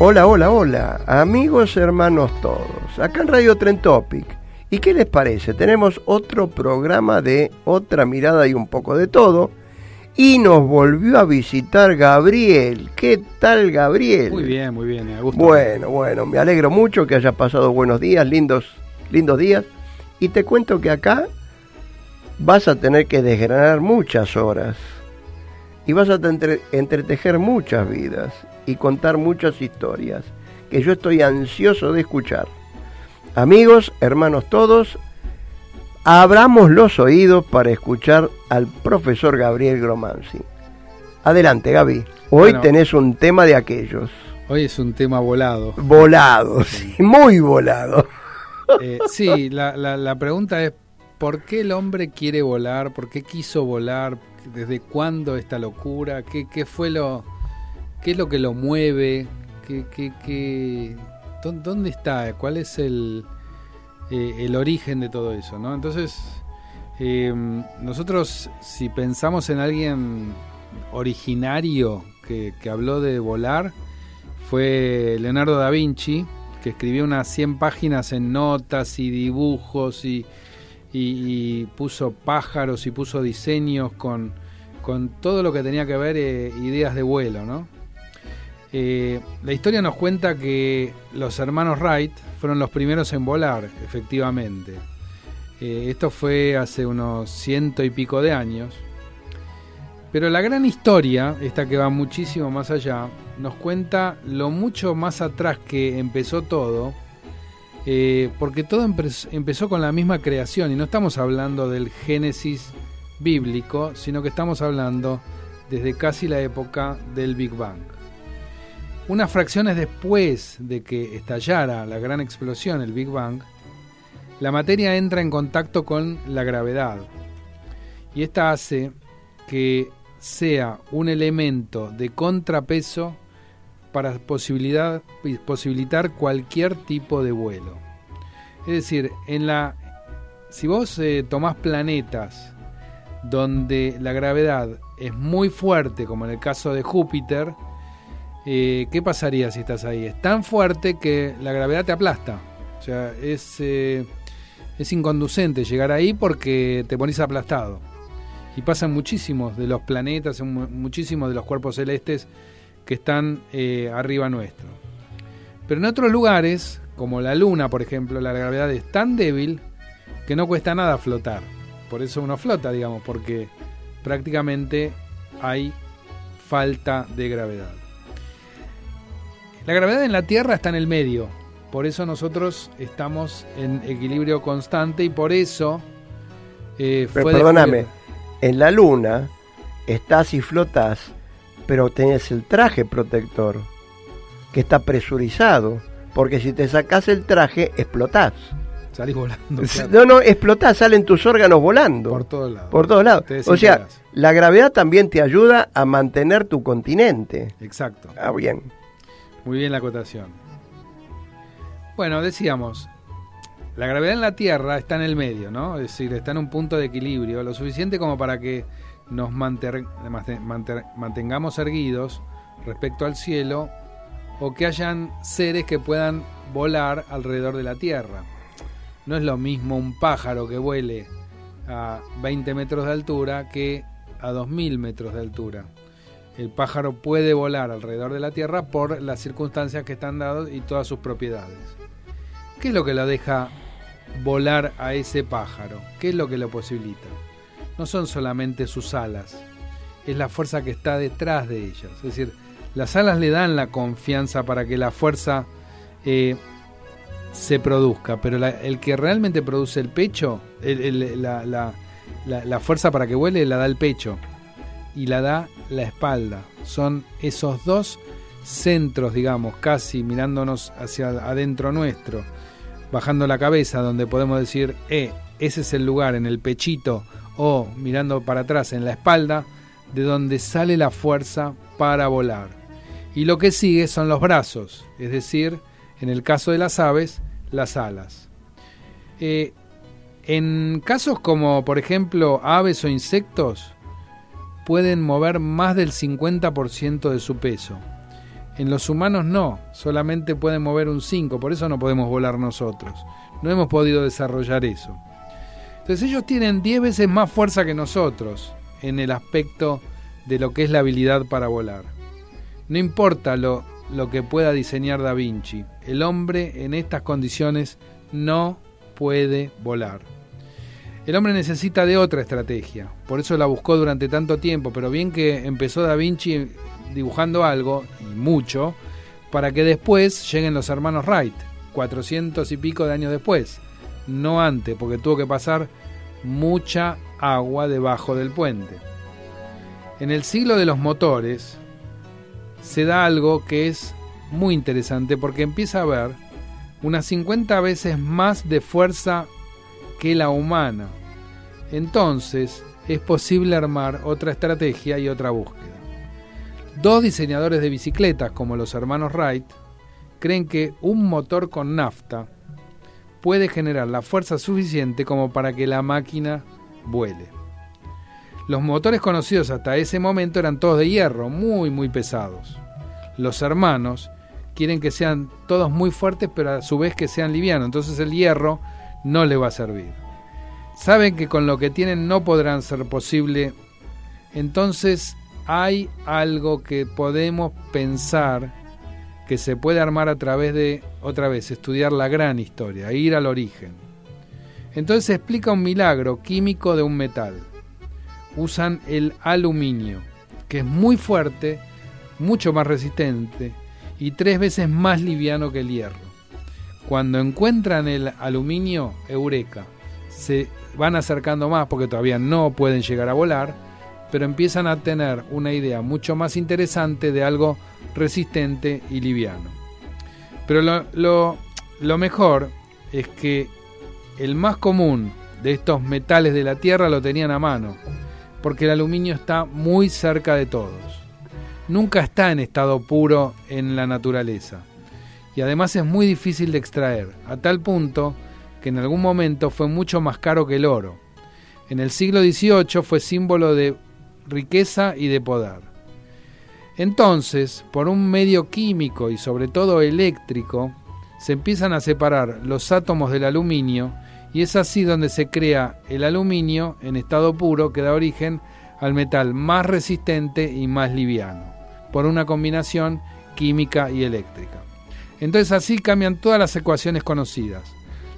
Hola, hola, hola, amigos, hermanos todos, acá en Radio Tren Topic. ¿Y qué les parece? Tenemos otro programa de otra mirada y un poco de todo. Y nos volvió a visitar Gabriel. ¿Qué tal, Gabriel? Muy bien, muy bien, me gusta. Bueno, bueno, me alegro mucho que haya pasado buenos días, lindos, lindos días. Y te cuento que acá vas a tener que desgranar muchas horas. Y vas a entre- entretejer muchas vidas y contar muchas historias que yo estoy ansioso de escuchar. Amigos, hermanos todos, abramos los oídos para escuchar al profesor Gabriel Gromanzi. Adelante, Gaby. Hoy Bueno. tenés un tema de aquellos. Hoy es un tema volado. Volado, sí, muy volado. Eh, sí, la, la- la pregunta es, ¿por qué el hombre quiere volar? ¿Por qué quiso volar? ¿Desde cuándo esta locura? ¿Qué, qué fue lo, qué es lo que lo mueve? ¿Qué, qué, qué- dó- ¿Dónde está? ¿Cuál es el, eh, el origen de todo eso? ¿no? Entonces, eh, nosotros si pensamos en alguien originario que, habló de volar, fue Leonardo da Vinci, que escribió unas 100 páginas en notas y dibujos y, y- y puso pájaros y puso diseños con, con todo lo que tenía que ver eh, ideas de vuelo, ¿no? Eh, la historia nos cuenta que los hermanos Wright fueron los primeros en volar, efectivamente. Eh, esto fue hace unos ciento y pico de años. Pero la gran historia, esta que va muchísimo más allá, nos cuenta lo mucho más atrás que empezó todo, eh, porque todo empe- empezó con la misma creación, y no estamos hablando del Génesis bíblico, sino que estamos hablando desde casi la época del Big Bang. Unas fracciones después de que estallara la gran explosión, el Big Bang, la materia entra en contacto con la gravedad. Y esta hace que sea un elemento de contrapeso para posibilidad, posibilitar cualquier tipo de vuelo. Es decir, en la, si vos eh, tomás planetas donde la gravedad es muy fuerte, como en el caso de Júpiter, eh, ¿qué pasaría si estás ahí? Es tan fuerte que la gravedad te aplasta. O sea, es, eh, es inconducente llegar ahí porque te pones aplastado. Y pasan muchísimos de los planetas, mu- muchísimos de los cuerpos celestes que están eh, arriba nuestro. Pero en otros lugares, como la Luna, por ejemplo, la gravedad es tan débil que no cuesta nada flotar. Por eso uno flota, digamos, porque prácticamente hay falta de gravedad. La gravedad en la Tierra está en el medio. Por eso nosotros estamos en equilibrio constante y por eso... Eh, pero perdóname, en la Luna estás y flotas, pero tenés el traje protector, que está presurizado, porque si te sacas el traje, explotás. Salís volando. No, no, explotás, salen tus órganos volando. Por todos lados. Por todos lados. O sea, la gravedad también te ayuda a mantener tu continente. Exacto. Ah, bien. Muy bien la acotación. Bueno, decíamos, la gravedad en la Tierra está en el medio, ¿no? Es decir, está en un punto de equilibrio, lo suficiente como para que nos mantengamos erguidos respecto al cielo o que hayan seres que puedan volar alrededor de la Tierra. No es lo mismo un pájaro que vuele a 20 metros de altura que a 2.000 metros de altura. El pájaro puede volar alrededor de la Tierra por las circunstancias que están dadas y todas sus propiedades. ¿Qué es lo que lo deja volar a ese pájaro? ¿Qué es lo que lo posibilita? No son solamente sus alas, es la fuerza que está detrás de ellas. Es decir, las alas le dan la confianza para que la fuerza eh, se produzca, pero el que realmente produce el pecho, la, la fuerza para que vuele la da el pecho y la da la espalda. Son esos dos centros, digamos, casi mirándonos hacia adentro nuestro bajando la cabeza, donde podemos decir, eh, ese es el lugar en el pechito o mirando para atrás en la espalda, de donde sale la fuerza para volar. Y lo que sigue son los brazos, es decir, en el caso de las aves, las alas. Eh, en casos como, por ejemplo, aves o insectos, pueden mover más del 50% de su peso. En los humanos no, solamente pueden mover un 5, por eso no podemos volar nosotros. No hemos podido desarrollar eso. Entonces ellos tienen 10 veces más fuerza que nosotros en el aspecto de lo que es la habilidad para volar. No importa lo, lo que pueda diseñar Da Vinci, el hombre en estas condiciones no puede volar. El hombre necesita de otra estrategia, por eso la buscó durante tanto tiempo, pero bien que empezó Da Vinci dibujando algo, y mucho, para que después lleguen los hermanos Wright, 400 y pico de años después, no antes, porque tuvo que pasar mucha agua debajo del puente. En el siglo de los motores se da algo que es muy interesante porque empieza a haber unas 50 veces más de fuerza que la humana. Entonces es posible armar otra estrategia y otra búsqueda. Dos diseñadores de bicicletas, como los hermanos Wright, creen que un motor con nafta puede generar la fuerza suficiente como para que la máquina vuele. Los motores conocidos hasta ese momento eran todos de hierro, muy muy pesados. Los hermanos quieren que sean todos muy fuertes, pero a su vez que sean livianos, entonces el hierro no le va a servir. Saben que con lo que tienen no podrán ser posible, entonces hay algo que podemos pensar que se puede armar a través de, otra vez, estudiar la gran historia, ir al origen. Entonces se explica un milagro químico de un metal. Usan el aluminio, que es muy fuerte, mucho más resistente y tres veces más liviano que el hierro. Cuando encuentran el aluminio, eureka, se van acercando más porque todavía no pueden llegar a volar, pero empiezan a tener una idea mucho más interesante de algo resistente y liviano. Pero lo, mejor es que el más común de estos metales de la Tierra lo tenían a mano, porque el aluminio está muy cerca de todos. Nunca está en estado puro en la naturaleza. Y además es muy difícil de extraer, a tal punto que en algún momento fue mucho más caro que el oro. En el siglo XVIII fue símbolo de riqueza y de poder. Entonces, por un medio químico y sobre todo eléctrico, se empiezan a separar los átomos del aluminio y es así donde se crea el aluminio en estado puro que da origen al metal más resistente y más liviano, por una combinación química y eléctrica. Entonces así cambian todas las ecuaciones conocidas.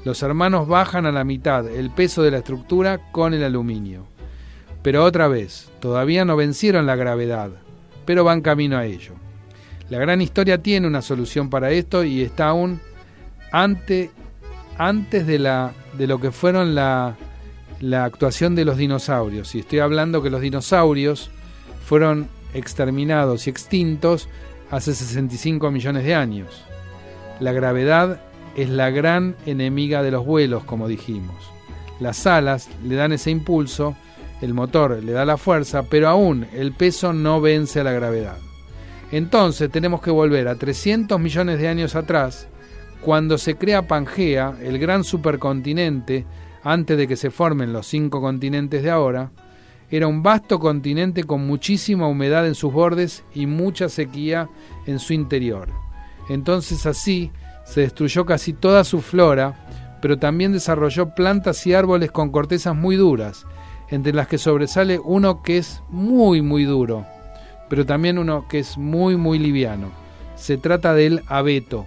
Los hermanos bajan a la mitad el peso de la estructura con el aluminio. Pero otra vez, todavía no vencieron la gravedad, pero van camino a ello. La gran historia tiene una solución para esto y está aún ante, antes de, la, de lo que fueron la, la actuación de los dinosaurios. Y estoy hablando que los dinosaurios fueron exterminados y extintos hace 65 millones de años. La gravedad es la gran enemiga de los vuelos, como dijimos. Las alas le dan ese impulso, el motor le da la fuerza, pero aún el peso no vence a la gravedad. Entonces tenemos que volver a 300 millones de años atrás, cuando se crea Pangea, el gran supercontinente, antes de que se formen los cinco continentes de ahora, era un vasto continente con muchísima humedad en sus bordes y mucha sequía en su interior. Entonces así se destruyó casi toda su flora, pero también desarrolló plantas y árboles con cortezas muy duras, entre las que sobresale uno que es muy muy duro, pero también uno que es muy muy liviano. Se trata del abeto.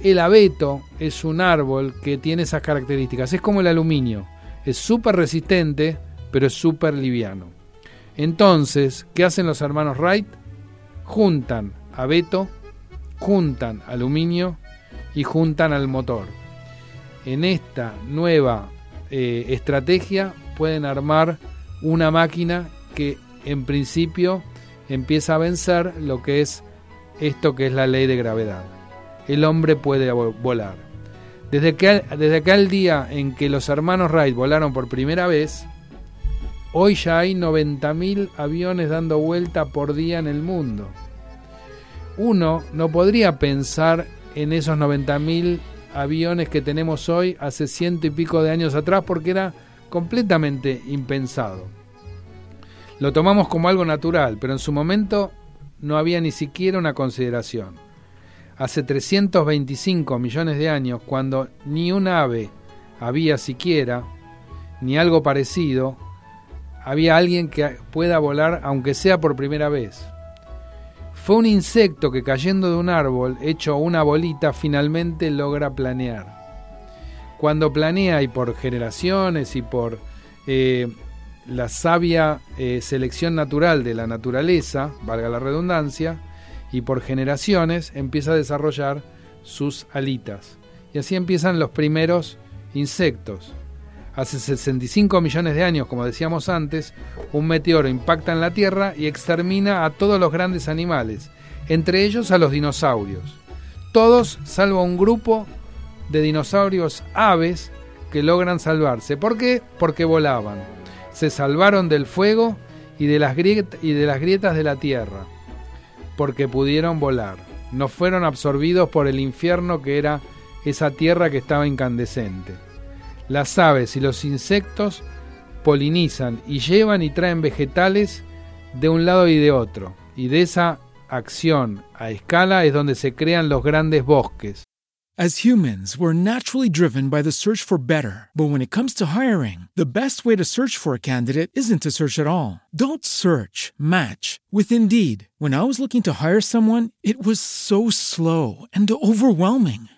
El abeto es un árbol que tiene esas características, es como el aluminio, es súper resistente, pero es súper liviano. Entonces, ¿qué hacen los hermanos Wright? Juntan abeto, juntan aluminio y juntan al motor. En esta nueva eh, estrategia pueden armar una máquina que en principio empieza a vencer lo que es esto que es la ley de gravedad. El hombre puede volar. Desde, que, desde aquel día en que los hermanos Wright volaron por primera vez, hoy ya hay 90.000 aviones dando vuelta por día en el mundo. Uno no podría pensar en esos 90.000 aviones que tenemos hoy hace ciento y pico de años atrás porque era completamente impensado. Lo tomamos como algo natural, pero en su momento no había ni siquiera una consideración. Hace 325 millones de años, cuando ni un ave había siquiera, ni algo parecido, había alguien que pueda volar aunque sea por primera vez. Fue un insecto que cayendo de un árbol, hecho una bolita, finalmente logra planear. Cuando planea y por generaciones y por eh, la sabia eh, selección natural de la naturaleza, valga la redundancia, y por generaciones empieza a desarrollar sus alitas. Y así empiezan los primeros insectos. Hace 65 millones de años, como decíamos antes, un meteoro impacta en la Tierra y extermina a todos los grandes animales, entre ellos a los dinosaurios. Todos salvo un grupo de dinosaurios aves que logran salvarse. ¿Por qué? Porque volaban. Se salvaron del fuego y de las, y de las grietas de la Tierra. Porque pudieron volar. No fueron absorbidos por el infierno que era esa tierra que estaba incandescente. Las aves y los insectos polinizan y llevan y traen vegetales de un lado y de otro. Y de esa acción a escala es donde se crean los grandes bosques. As humans, we're naturally driven by the search for better. But when it comes to hiring, the best way to search for a candidate isn't to search at all. Don't search, match with Indeed. When I was looking to hire someone, it was so slow and overwhelming.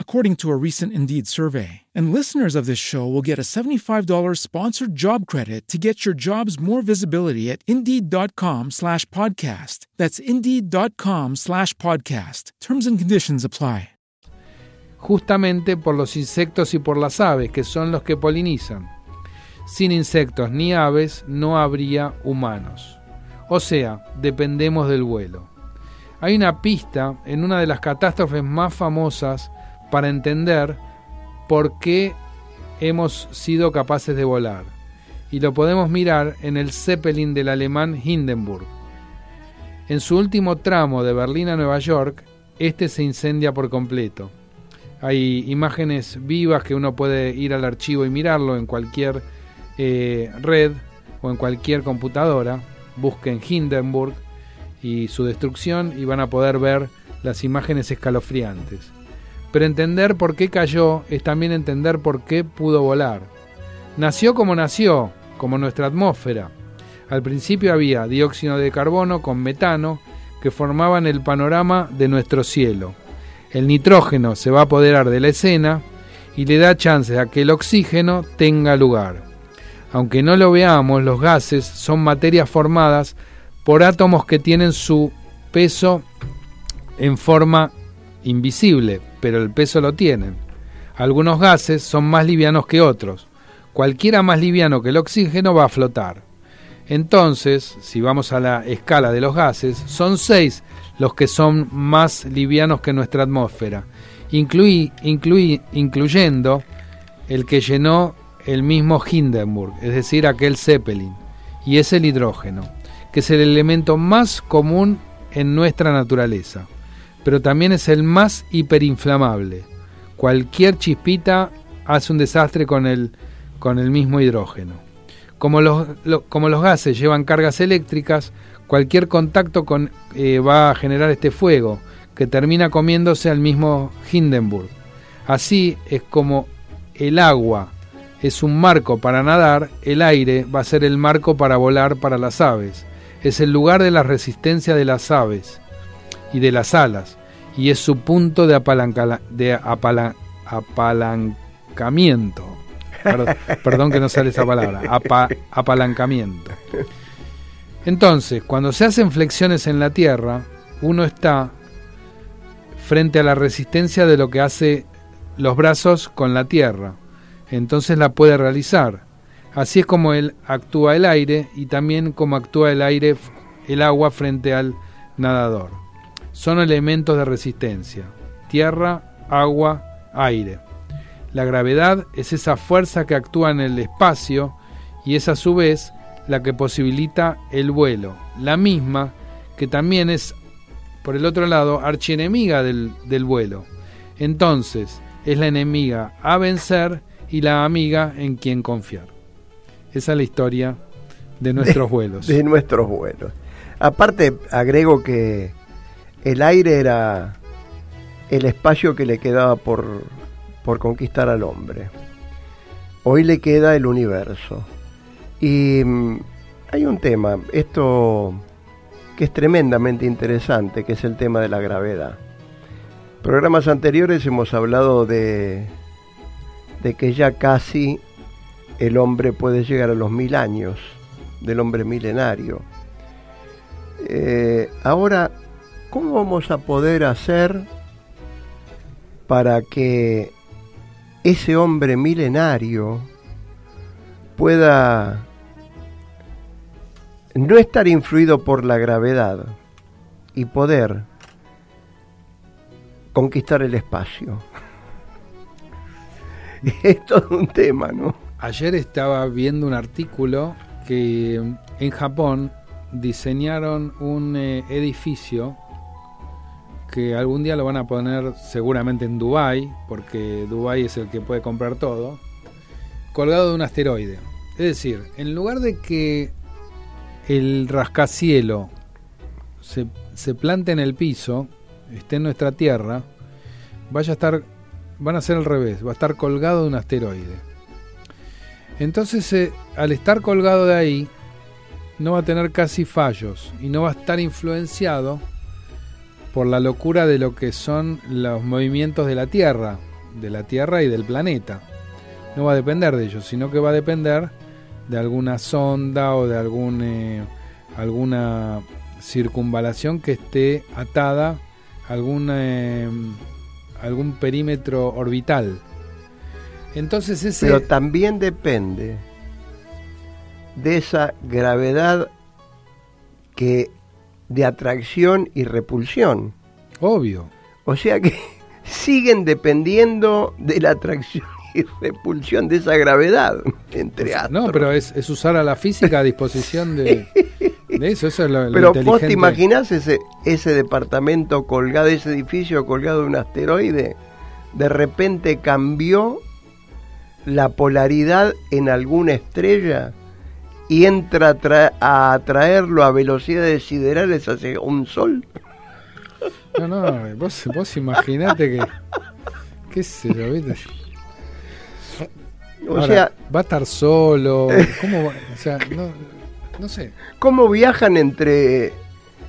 according to a recent Indeed survey. And listeners of this show will get a $75 sponsored job credit to get your jobs more visibility at Indeed.com slash podcast. That's Indeed.com slash podcast. Terms and conditions apply. Justamente por los insectos y por las aves, que son los que polinizan. Sin insectos ni aves no habría humanos. O sea, dependemos del vuelo. Hay una pista en una de las catástrofes más famosas para entender por qué hemos sido capaces de volar. Y lo podemos mirar en el Zeppelin del alemán Hindenburg. En su último tramo de Berlín a Nueva York, este se incendia por completo. Hay imágenes vivas que uno puede ir al archivo y mirarlo en cualquier eh, red o en cualquier computadora. Busquen Hindenburg y su destrucción y van a poder ver las imágenes escalofriantes. Pero entender por qué cayó es también entender por qué pudo volar. Nació como nació, como nuestra atmósfera. Al principio había dióxido de carbono con metano que formaban el panorama de nuestro cielo. El nitrógeno se va a apoderar de la escena y le da chance a que el oxígeno tenga lugar. Aunque no lo veamos, los gases son materias formadas por átomos que tienen su peso en forma invisible, pero el peso lo tienen. Algunos gases son más livianos que otros. Cualquiera más liviano que el oxígeno va a flotar. Entonces, si vamos a la escala de los gases, son seis los que son más livianos que nuestra atmósfera, incluyendo el que llenó el mismo Hindenburg, es decir, aquel Zeppelin, y es el hidrógeno, que es el elemento más común en nuestra naturaleza pero también es el más hiperinflamable. Cualquier chispita hace un desastre con el, con el mismo hidrógeno. Como los, como los gases llevan cargas eléctricas, cualquier contacto con, eh, va a generar este fuego, que termina comiéndose al mismo Hindenburg. Así es como el agua es un marco para nadar, el aire va a ser el marco para volar para las aves. Es el lugar de la resistencia de las aves y de las alas y es su punto de, de apalancamiento. Perdón, que no sale esa palabra, apalancamiento. Entonces, cuando se hacen flexiones en la Tierra, uno está frente a la resistencia de lo que hace los brazos con la Tierra. Entonces la puede realizar. Así es como él actúa el aire y también como actúa el aire, el agua frente al nadador son elementos de resistencia, tierra, agua, aire. La gravedad es esa fuerza que actúa en el espacio y es a su vez la que posibilita el vuelo, la misma que también es, por el otro lado, archienemiga del, del vuelo. Entonces, es la enemiga a vencer y la amiga en quien confiar. Esa es la historia de nuestros vuelos. De nuestros vuelos. Aparte, agrego que el aire era el espacio que le quedaba por, por conquistar al hombre. Hoy le queda el universo. Y mm, hay un tema, esto que es tremendamente interesante, que es el tema de la gravedad. Programas anteriores hemos hablado de, de que ya casi el hombre puede llegar a los mil años, del hombre milenario. Eh, ahora ¿cómo vamos a poder hacer para que ese hombre milenario pueda no estar influido por la gravedad y poder conquistar el espacio? es todo un tema, ¿no? Ayer estaba viendo un artículo que en Japón diseñaron un eh, edificio que algún día lo van a poner seguramente en Dubai, porque Dubai es el que puede comprar todo, colgado de un asteroide. Es decir, en lugar de que el rascacielo se, se plante en el piso, esté en nuestra Tierra, vaya a estar, van a ser al revés, va a estar colgado de un asteroide. Entonces, eh, al estar colgado de ahí, no va a tener casi fallos y no va a estar influenciado por la locura de lo que son los movimientos de la Tierra, de la Tierra y del planeta. No va a depender de ellos, sino que va a depender de alguna sonda o de algún, eh, alguna circunvalación que esté atada a algún, eh, algún perímetro orbital. Entonces ese... Pero también depende de esa gravedad que de atracción y repulsión. Obvio. O sea que siguen dependiendo de la atracción y repulsión de esa gravedad, entre astros. No, pero es, usar a la física a disposición de, eso, eso es lo, Pero vos te imaginás ese, ese departamento colgado, ese edificio colgado de un asteroide, de repente cambió la polaridad en alguna estrella y entra a, traerlo a velocidades siderales hacia un sol. No, no, vos, vos imaginate que. ¿Qué sé yo, viste? O sea. Va a estar solo. ¿Cómo O sea, no, no sé. ¿Cómo viajan entre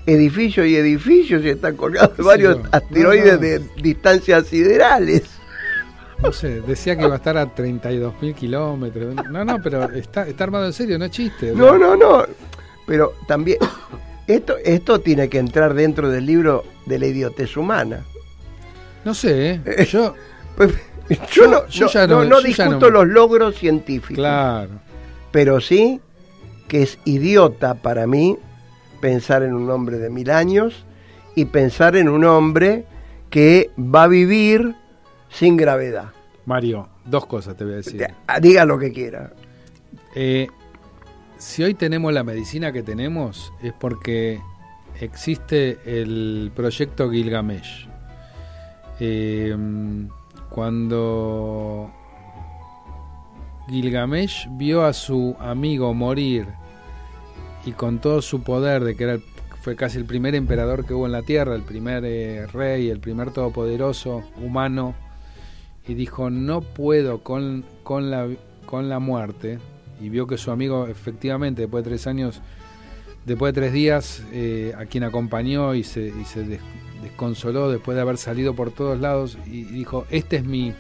edificio y edificio si están colgados varios asteroides de distancias siderales? No sé, decía que iba a estar a 32.000 kilómetros. No, no, pero está, está armado en serio, no es chiste. No, no, no. Pero también, esto, esto tiene que entrar dentro del libro de la idiotez humana. No sé, ¿eh? yo... Pues, yo, no, no, discuto los logros científicos. Claro. Pero sí que es idiota para mí pensar en un hombre de mil años y pensar en un hombre que va a vivir sin gravedad. Mario, dos cosas te voy a decir. Ah, diga lo que quiera. Eh, si hoy tenemos la medicina que tenemos es porque existe el proyecto Gilgamesh. Eh, cuando Gilgamesh vio a su amigo morir y con todo su poder de que era fue casi el primer emperador que hubo en la tierra, el primer eh, rey, el primer todopoderoso humano, y dijo no puedo con, con, la, con la muerte, y vio que su amigo efectivamente después de tres años, después de tres días, eh, a quien acompañó y se, desconsoló después de haber salido por todos lados, y dijo, este es mi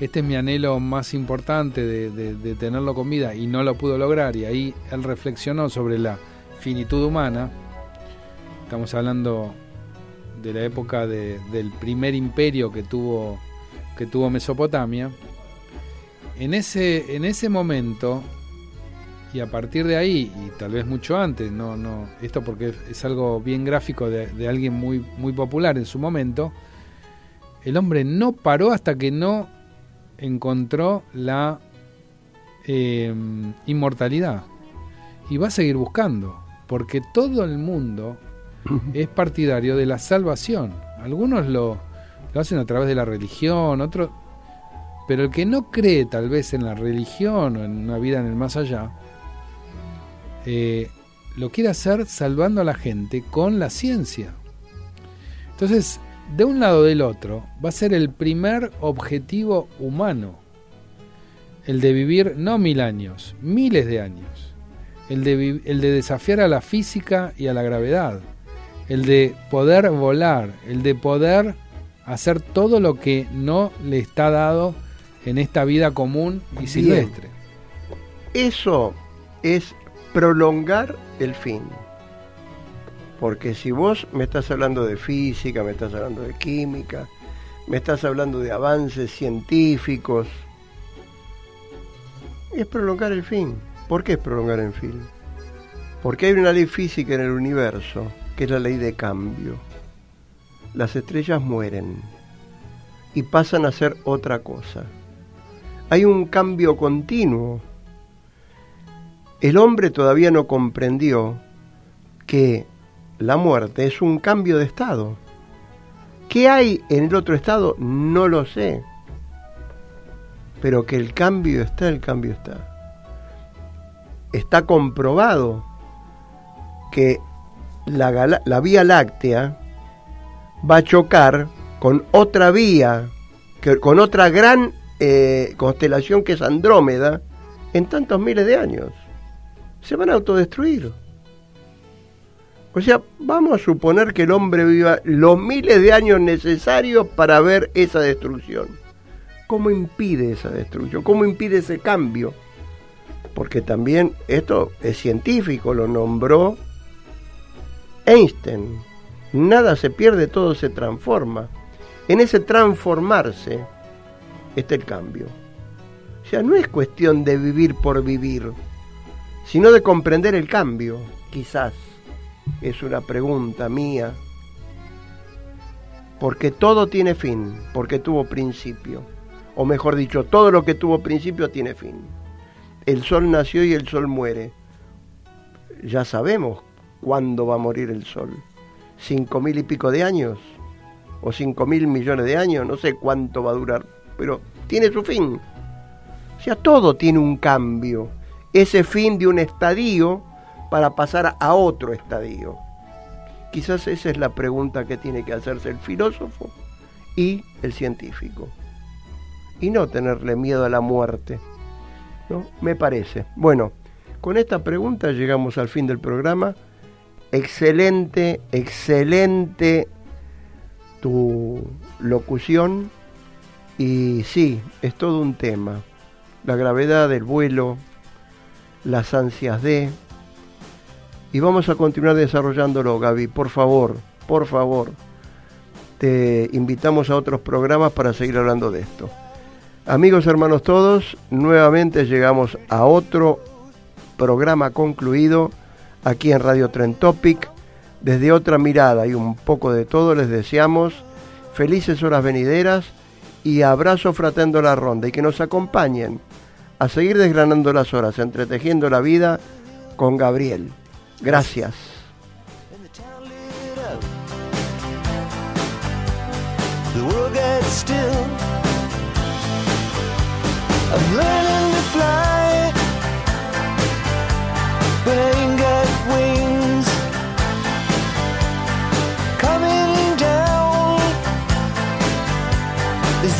este es mi anhelo más importante de, tenerlo con vida y no lo pudo lograr y ahí él reflexionó sobre la finitud humana. Estamos hablando de la época del primer imperio que tuvo, que tuvo Mesopotamia. En ese, en ese momento, y a partir de ahí, y tal vez mucho antes, no, no, esto porque es, algo bien gráfico de, de alguien muy, muy popular en su momento, el hombre no paró hasta que no encontró la em, inmortalidad y va a seguir buscando, porque todo el mundo es partidario de la salvación. Algunos lo, lo hacen a través de la religión, otros... Pero el que no cree tal vez en la religión o en una vida en el más allá, eh, lo quiere hacer salvando a la gente con la ciencia. Entonces, de un lado del otro va a ser el primer objetivo humano, el de vivir no mil años, miles de años, el de, el de desafiar a la física y a la gravedad, el de poder volar, el de poder hacer todo lo que no le está dado en esta vida común y silvestre. Eso es prolongar el fin. Porque si vos me estás hablando de física, me estás hablando de química, me estás hablando de avances científicos, es prolongar el fin. ¿Por qué es prolongar el fin? Porque hay una ley física en el universo, que es la ley de cambio. Las estrellas mueren y pasan a ser otra cosa. Hay un cambio continuo. El hombre todavía no comprendió que la muerte es un cambio de estado. ¿Qué hay en el otro estado? No lo sé. Pero que el cambio está, el cambio está. Está comprobado que la, la Vía Láctea va a chocar con otra vía, que, con otra gran eh, constelación que es Andrómeda, en tantos miles de años. Se van a autodestruir. O sea, vamos a suponer que el hombre viva los miles de años necesarios para ver esa destrucción. ¿Cómo impide esa destrucción? ¿Cómo impide ese cambio? Porque también esto es científico, lo nombró Einstein. Nada se pierde, todo se transforma. En ese transformarse está el cambio. O sea, no es cuestión de vivir por vivir, sino de comprender el cambio, quizás es una pregunta mía, porque todo tiene fin, porque tuvo principio, o mejor dicho, todo lo que tuvo principio tiene fin. El sol nació y el sol muere. Ya sabemos cuándo va a morir el sol. ¿Cinco mil y pico de años? ¿O cinco mil millones de años? No sé cuánto va a durar, pero tiene su fin. O sea, todo tiene un cambio. ese fin de un estadio para pasar a otro estadio? Quizás esa es la pregunta que tiene que hacerse el filósofo y el científico. Y no tenerle miedo a la muerte. ¿no? Me parece. Bueno, con esta pregunta llegamos al fin del programa. Excelente, excelente tu locución. Y sí, es todo un tema. La gravedad del vuelo, las ansias de... Y vamos a continuar desarrollándolo, Gaby. Por favor, por favor. Te invitamos a otros programas para seguir hablando de esto. Amigos, hermanos todos, nuevamente llegamos a otro programa concluido aquí en Radio Tren Topic. Desde otra mirada y un poco de todo les deseamos felices horas venideras y abrazo fratendo la ronda y que nos acompañen a seguir desgranando las horas, entretejiendo la vida con Gabriel. Gracias.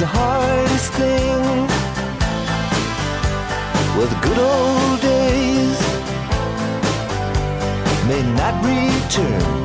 The hardest thing. Well, the good old days may not return,